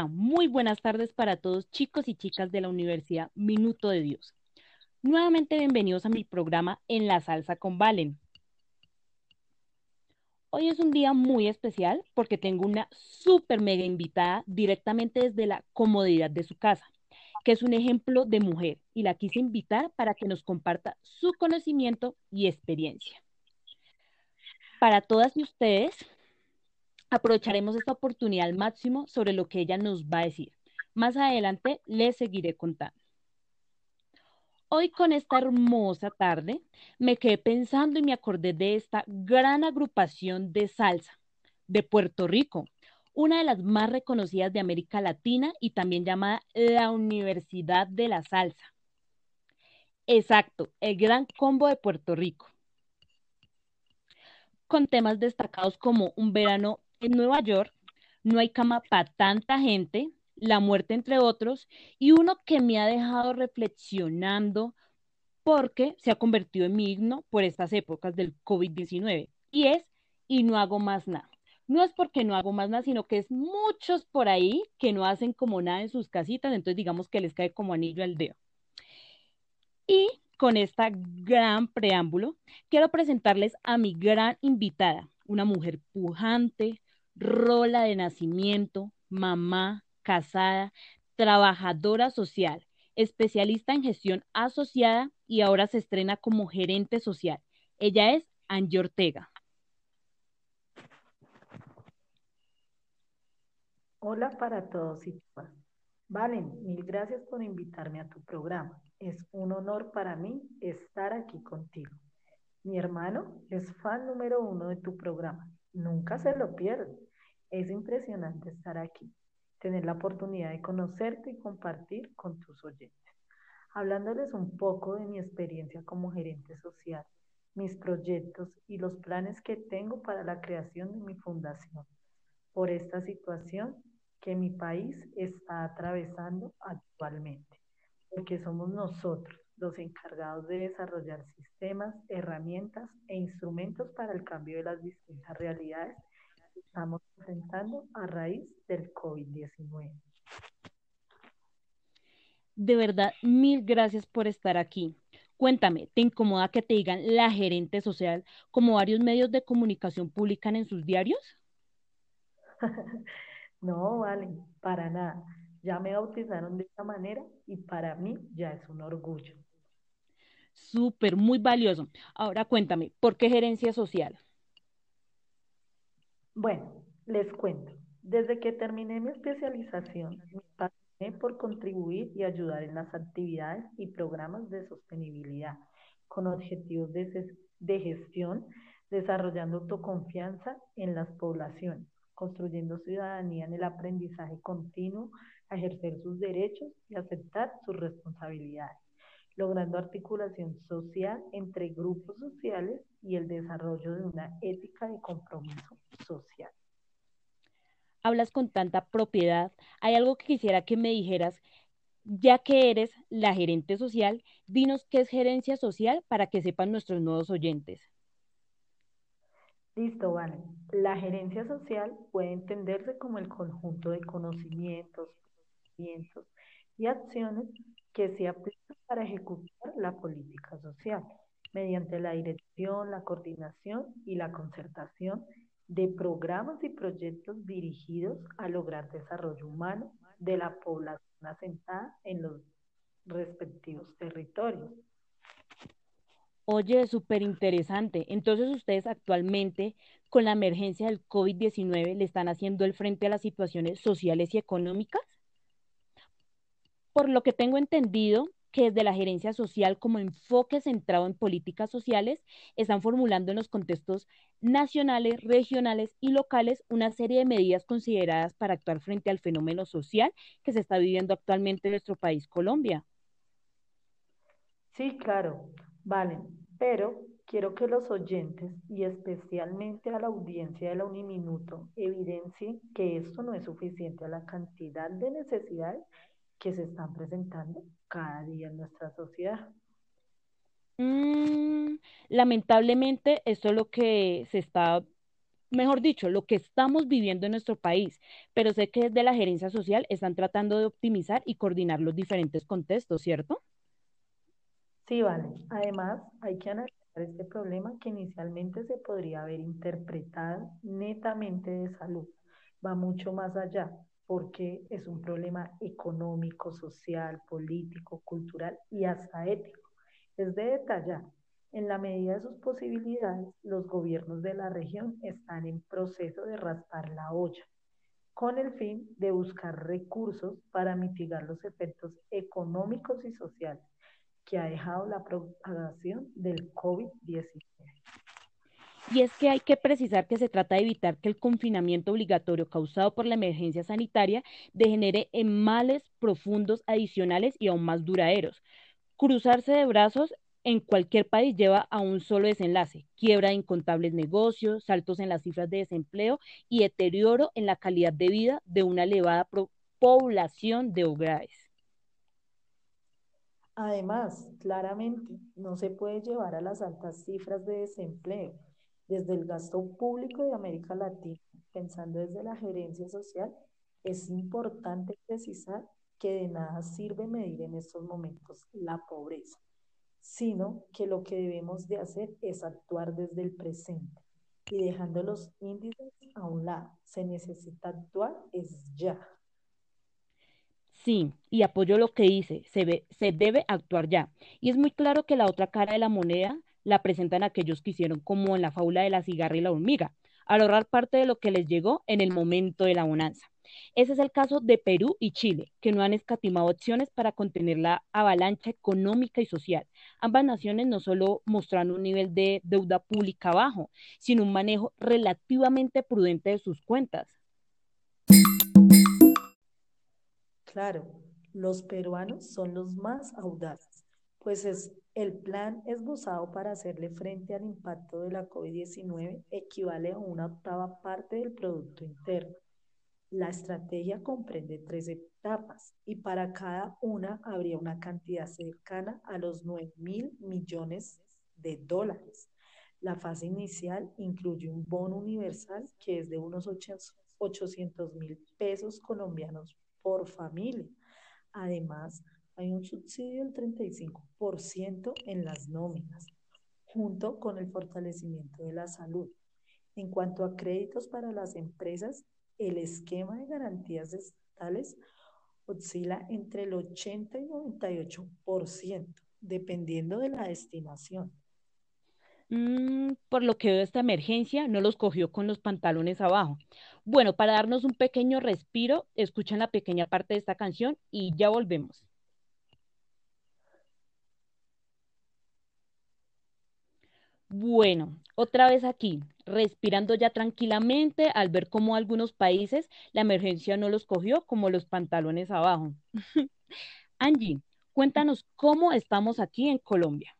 Muy buenas tardes para todos chicos y chicas de la Universidad Minuto de Dios. Nuevamente bienvenidos a mi programa En la Salsa con Valen. Hoy es un día muy especial porque tengo una súper mega invitada directamente desde la comodidad de su casa, que es un ejemplo de mujer y la quise invitar para que nos comparta su conocimiento y experiencia. Para todas y ustedes, aprovecharemos esta oportunidad al máximo sobre lo que ella nos va a decir. Más adelante les seguiré contando. Hoy con esta hermosa tarde me quedé pensando y me acordé de esta gran agrupación de salsa de Puerto Rico, una de las más reconocidas de América Latina y también llamada la Universidad de la Salsa. Exacto, el Gran Combo de Puerto Rico. Con temas destacados como Un verano en Nueva York, no hay cama para tanta gente, la muerte entre otros, y uno que me ha dejado reflexionando porque se ha convertido en mi himno por estas épocas del COVID-19, y es, y no hago más nada. No es porque no hago más nada, sino que es muchos por ahí que no hacen como nada en sus casitas, entonces digamos que les cae como anillo al dedo. Y con esta gran preámbulo, quiero presentarles a mi gran invitada, una mujer pujante, rola de nacimiento, mamá, casada, trabajadora social, especialista en gestión asociada y ahora se estrena como gerente social. Ella es Angie Ortega. Hola para todos y todas. Valen, mil gracias por invitarme a tu programa. Es un honor para mí estar aquí contigo. Mi hermano es fan número uno de tu programa Nunca se lo pierde. Es impresionante estar aquí, tener la oportunidad de conocerte y compartir con tus oyentes. Hablándoles un poco de mi experiencia como gerente social, mis proyectos y los planes que tengo para la creación de mi fundación por esta situación que mi país está atravesando actualmente, porque somos nosotros los encargados de desarrollar sistemas, herramientas e instrumentos para el cambio de las distintas realidades estamos enfrentando a raíz del COVID-19. De verdad, mil gracias por estar aquí. Cuéntame, ¿te incomoda que te digan la gerente social como varios medios de comunicación publican en sus diarios? no, vale, para nada. Ya me bautizaron de esta manera y para mí ya es un orgullo. Súper, muy valioso. Ahora cuéntame, ¿por qué gerencia social? Bueno, les cuento. Desde que terminé mi especialización, me pasé por contribuir y ayudar en las actividades y programas de sostenibilidad con objetivos de, gestión, desarrollando autoconfianza en las poblaciones, construyendo ciudadanía en el aprendizaje continuo, ejercer sus derechos y aceptar sus responsabilidades logrando articulación social entre grupos sociales y el desarrollo de una ética de compromiso social. Hablas con tanta propiedad. Hay algo que quisiera que me dijeras, ya que eres la gerente social, dinos qué es gerencia social para que sepan nuestros nuevos oyentes. Listo, vale. La gerencia social puede entenderse como el conjunto de conocimientos, conocimientos y acciones que se aplican para ejecutar la política social mediante la dirección, la coordinación y la concertación de programas y proyectos dirigidos a lograr desarrollo humano de la población asentada en los respectivos territorios. Oye, súper interesante. Entonces ustedes actualmente con la emergencia del COVID-19 le están haciendo el frente a las situaciones sociales y económicas por lo que tengo entendido que desde la gerencia social como enfoque centrado en políticas sociales están formulando en los contextos nacionales, regionales y locales una serie de medidas consideradas para actuar frente al fenómeno social que se está viviendo actualmente en nuestro país, Colombia. Sí, claro, vale, pero quiero que los oyentes y especialmente a la audiencia de la Uniminuto evidencien que esto no es suficiente a la cantidad de necesidades que se están presentando cada día en nuestra sociedad. Mm, lamentablemente, esto es lo que se está mejor dicho, lo que estamos viviendo en nuestro país, pero sé que desde la gerencia social están tratando de optimizar y coordinar los diferentes contextos, ¿cierto? Sí, vale. Además, hay que analizar este problema que inicialmente se podría haber interpretado netamente de salud. Va mucho más allá, porque es un problema económico, social, político, cultural y hasta ético. Es de detallar. En la medida de sus posibilidades, los gobiernos de la región están en proceso de raspar la olla, con el fin de buscar recursos para mitigar los efectos económicos y sociales que ha dejado la propagación del COVID-19. Y es que hay que precisar que se trata de evitar que el confinamiento obligatorio causado por la emergencia sanitaria degenere en males profundos adicionales y aún más duraderos. Cruzarse de brazos en cualquier país lleva a un solo desenlace, quiebra de incontables negocios, saltos en las cifras de desempleo y deterioro en la calidad de vida de una elevada población de hogares. Además, claramente, no se puede llevar a las altas cifras de desempleo desde el gasto público de América Latina, pensando desde la gerencia social, es importante precisar que de nada sirve medir en estos momentos la pobreza, sino que lo que debemos de hacer es actuar desde el presente y dejando los índices a un lado. Se necesita actuar es ya. Sí, y apoyo lo que dice, se, se debe actuar ya. Y es muy claro que la otra cara de la moneda la presentan aquellos que hicieron como en la fábula de la cigarra y la hormiga, al ahorrar parte de lo que les llegó en el momento de la bonanza. Ese es el caso de Perú y Chile, que no han escatimado opciones para contener la avalancha económica y social. Ambas naciones no solo mostraron un nivel de deuda pública bajo, sino un manejo relativamente prudente de sus cuentas. Claro, los peruanos son los más audaces, pues es, el plan esbozado para hacerle frente al impacto de la COVID-19 equivale a una octava parte del Producto Interno. La estrategia comprende tres etapas y para cada una habría una cantidad cercana a los 9 mil millones de dólares. La fase inicial incluye un bono universal que es de unos 800 mil pesos colombianos por familia. Además, hay un subsidio del 35% en las nóminas, junto con el fortalecimiento de la salud. En cuanto a créditos para las empresas, el esquema de garantías estatales oscila entre el 80 y 98%, dependiendo de la destinación. Mm, por lo que veo, esta emergencia no los cogió con los pantalones abajo. Bueno, para darnos un pequeño respiro, escuchen la pequeña parte de esta canción y ya volvemos. Bueno, otra vez aquí, respirando ya tranquilamente al ver cómo algunos países la emergencia no los cogió como los pantalones abajo. Angie, cuéntanos cómo estamos aquí en Colombia.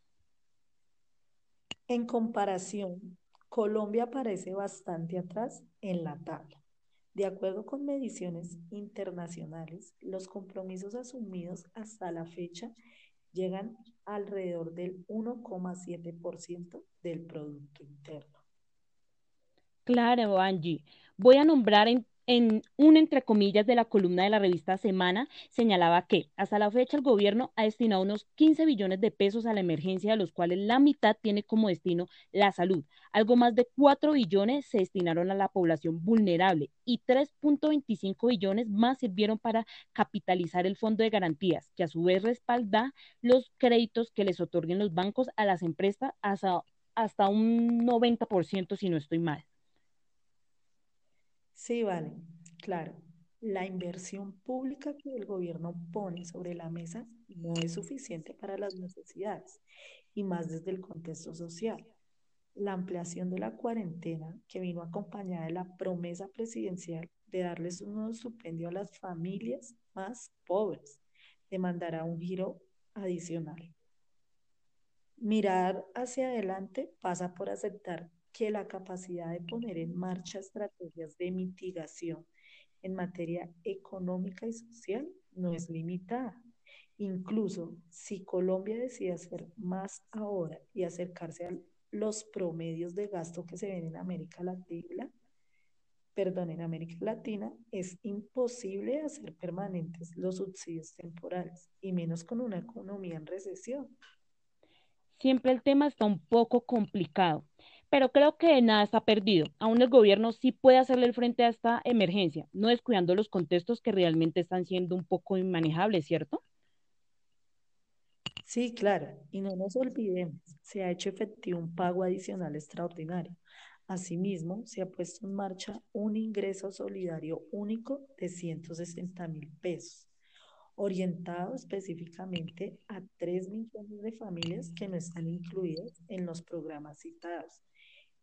En comparación, Colombia parece bastante atrás en la tabla. De acuerdo con mediciones internacionales, los compromisos asumidos hasta la fecha llegan alrededor del 1,7% del Producto Interno. Claro, Angie. Voy a nombrar en en un entre comillas de la columna de la revista Semana, señalaba que hasta la fecha el gobierno ha destinado unos 15 billones de pesos a la emergencia, de los cuales la mitad tiene como destino la salud. Algo más de 4 billones se destinaron a la población vulnerable y 3.25 billones más sirvieron para capitalizar el fondo de garantías, que a su vez respalda los créditos que les otorguen los bancos a las empresas hasta, hasta un 90%, si no estoy mal. Sí, vale, claro. La inversión pública que el gobierno pone sobre la mesa no es suficiente para las necesidades, y más desde el contexto social. La ampliación de la cuarentena, que vino acompañada de la promesa presidencial de darles un nuevo subsidio a las familias más pobres, demandará un giro adicional. Mirar hacia adelante pasa por aceptar que la capacidad de poner en marcha estrategias de mitigación en materia económica y social no es limitada. Incluso si Colombia decide hacer más ahora y acercarse a los promedios de gasto que se ven en América Latina, perdón, en América Latina es imposible hacer permanentes los subsidios temporales, y menos con una economía en recesión. Siempre el tema está un poco complicado, pero creo que nada está perdido. Aún el gobierno sí puede hacerle el frente a esta emergencia, no descuidando los contextos que realmente están siendo un poco inmanejables, ¿cierto? Sí, claro, y no nos olvidemos, se ha hecho efectivo un pago adicional extraordinario. Asimismo, se ha puesto en marcha un ingreso solidario único de 160 mil pesos, orientado específicamente a 3 millones de familias que no están incluidas en los programas citados.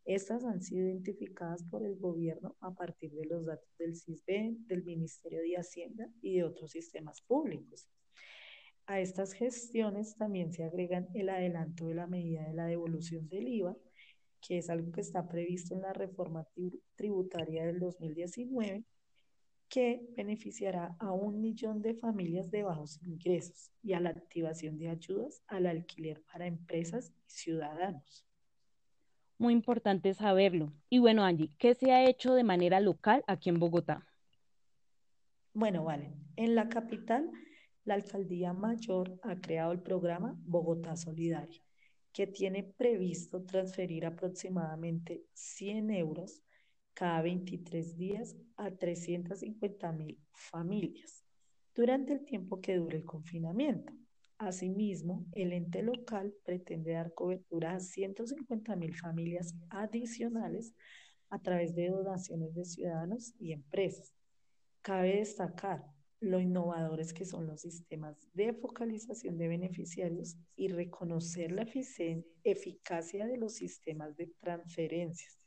Estas han sido identificadas por el gobierno a partir de los datos del CISBEN, del Ministerio de Hacienda y de otros sistemas públicos. A estas gestiones también se agregan el adelanto de la medida de la devolución del IVA, que es algo que está previsto en la reforma tributaria del 2019, que beneficiará a un millón de familias de bajos ingresos y a la activación de ayudas al alquiler para empresas y ciudadanos. Muy importante saberlo. Y bueno, Angie, ¿qué se ha hecho de manera local aquí en Bogotá? Bueno, vale. En la capital la Alcaldía Mayor ha creado el programa Bogotá Solidaria, que tiene previsto transferir aproximadamente 100 euros cada 23 días a 350 mil familias durante el tiempo que dure el confinamiento. Asimismo, el ente local pretende dar cobertura a 150 mil familias adicionales a través de donaciones de ciudadanos y empresas. Cabe destacar lo innovadores que son los sistemas de focalización de beneficiarios y reconocer la eficacia de los sistemas de transferencias,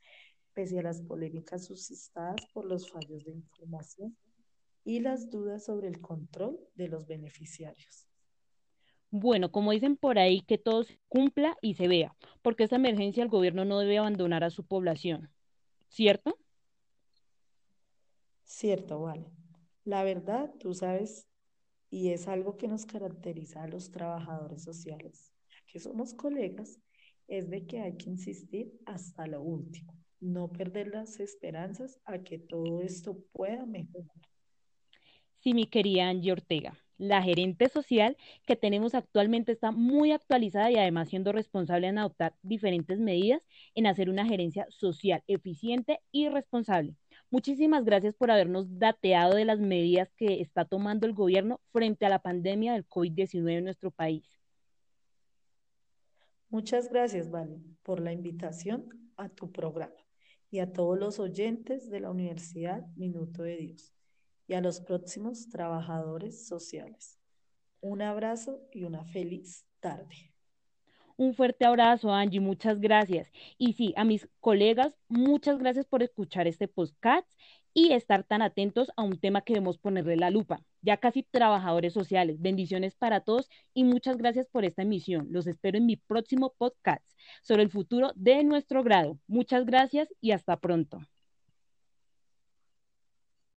pese a las polémicas suscitadas por los fallos de información y las dudas sobre el control de los beneficiarios. Bueno, como dicen por ahí, que todo se cumpla y se vea, porque esta emergencia el gobierno no debe abandonar a su población, ¿cierto? Cierto, vale. La verdad, tú sabes, y es algo que nos caracteriza a los trabajadores sociales, que somos colegas, es de que hay que insistir hasta lo último, no perder las esperanzas a que todo esto pueda mejorar. Sí, mi querida Angie Ortega, la gerente social que tenemos actualmente está muy actualizada y además siendo responsable en adoptar diferentes medidas en hacer una gerencia social eficiente y responsable. Muchísimas gracias por habernos dateado de las medidas que está tomando el gobierno frente a la pandemia del COVID-19 en nuestro país. Muchas gracias, Vale, por la invitación a tu programa y a todos los oyentes de la Universidad Minuto de Dios y a los próximos trabajadores sociales. Un abrazo y una feliz tarde. Un fuerte abrazo, Angie, muchas gracias. Y sí, a mis colegas, muchas gracias por escuchar este podcast y estar tan atentos a un tema que debemos ponerle la lupa. Ya casi trabajadores sociales. Bendiciones para todos y muchas gracias por esta emisión. Los espero en mi próximo podcast sobre el futuro de nuestro grado. Muchas gracias y hasta pronto.